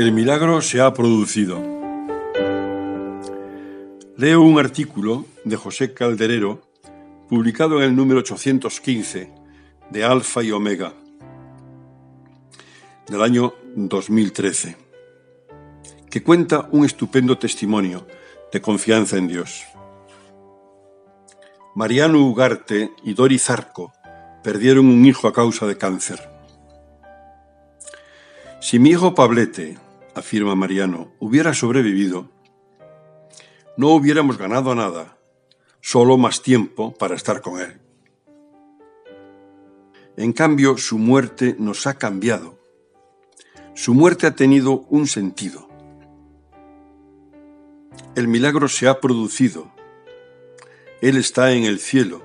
El milagro se ha producido. Leo un artículo de José Calderero publicado en el número 815 de Alfa y Omega del año 2013, que cuenta un estupendo testimonio de confianza en Dios. Mariano Ugarte y Dori Zarco perdieron un hijo a causa de cáncer. Si mi hijo Pablete afirma Mariano, hubiera sobrevivido, no hubiéramos ganado nada, solo más tiempo para estar con él. En cambio, su muerte nos ha cambiado. Su muerte ha tenido un sentido. El milagro se ha producido. Él está en el cielo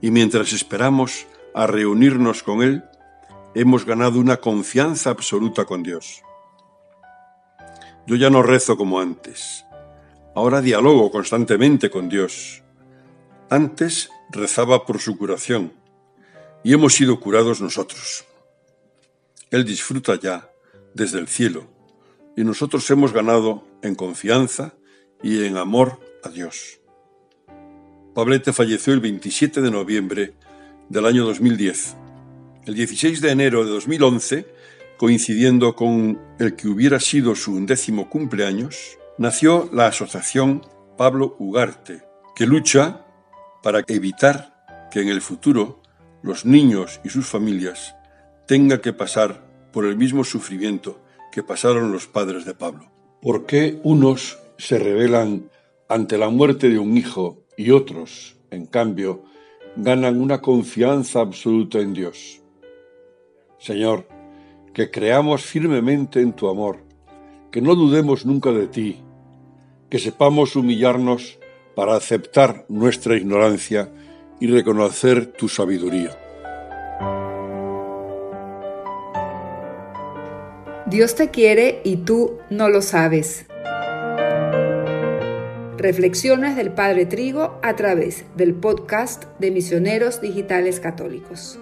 y mientras esperamos a reunirnos con Él, hemos ganado una confianza absoluta con Dios. Yo ya no rezo como antes. Ahora dialogo constantemente con Dios. Antes rezaba por su curación y hemos sido curados nosotros. Él disfruta ya desde el cielo y nosotros hemos ganado en confianza y en amor a Dios. Pablete falleció el 27 de noviembre del año 2010. El 16 de enero de 2011 coincidiendo con el que hubiera sido su undécimo cumpleaños, nació la Asociación Pablo Ugarte, que lucha para evitar que en el futuro los niños y sus familias tengan que pasar por el mismo sufrimiento que pasaron los padres de Pablo. ¿Por qué unos se rebelan ante la muerte de un hijo y otros, en cambio, ganan una confianza absoluta en Dios? Señor, que creamos firmemente en tu amor, que no dudemos nunca de ti, que sepamos humillarnos para aceptar nuestra ignorancia y reconocer tu sabiduría. Dios te quiere y tú no lo sabes. Reflexiones del Padre Trigo a través del podcast de Misioneros Digitales Católicos.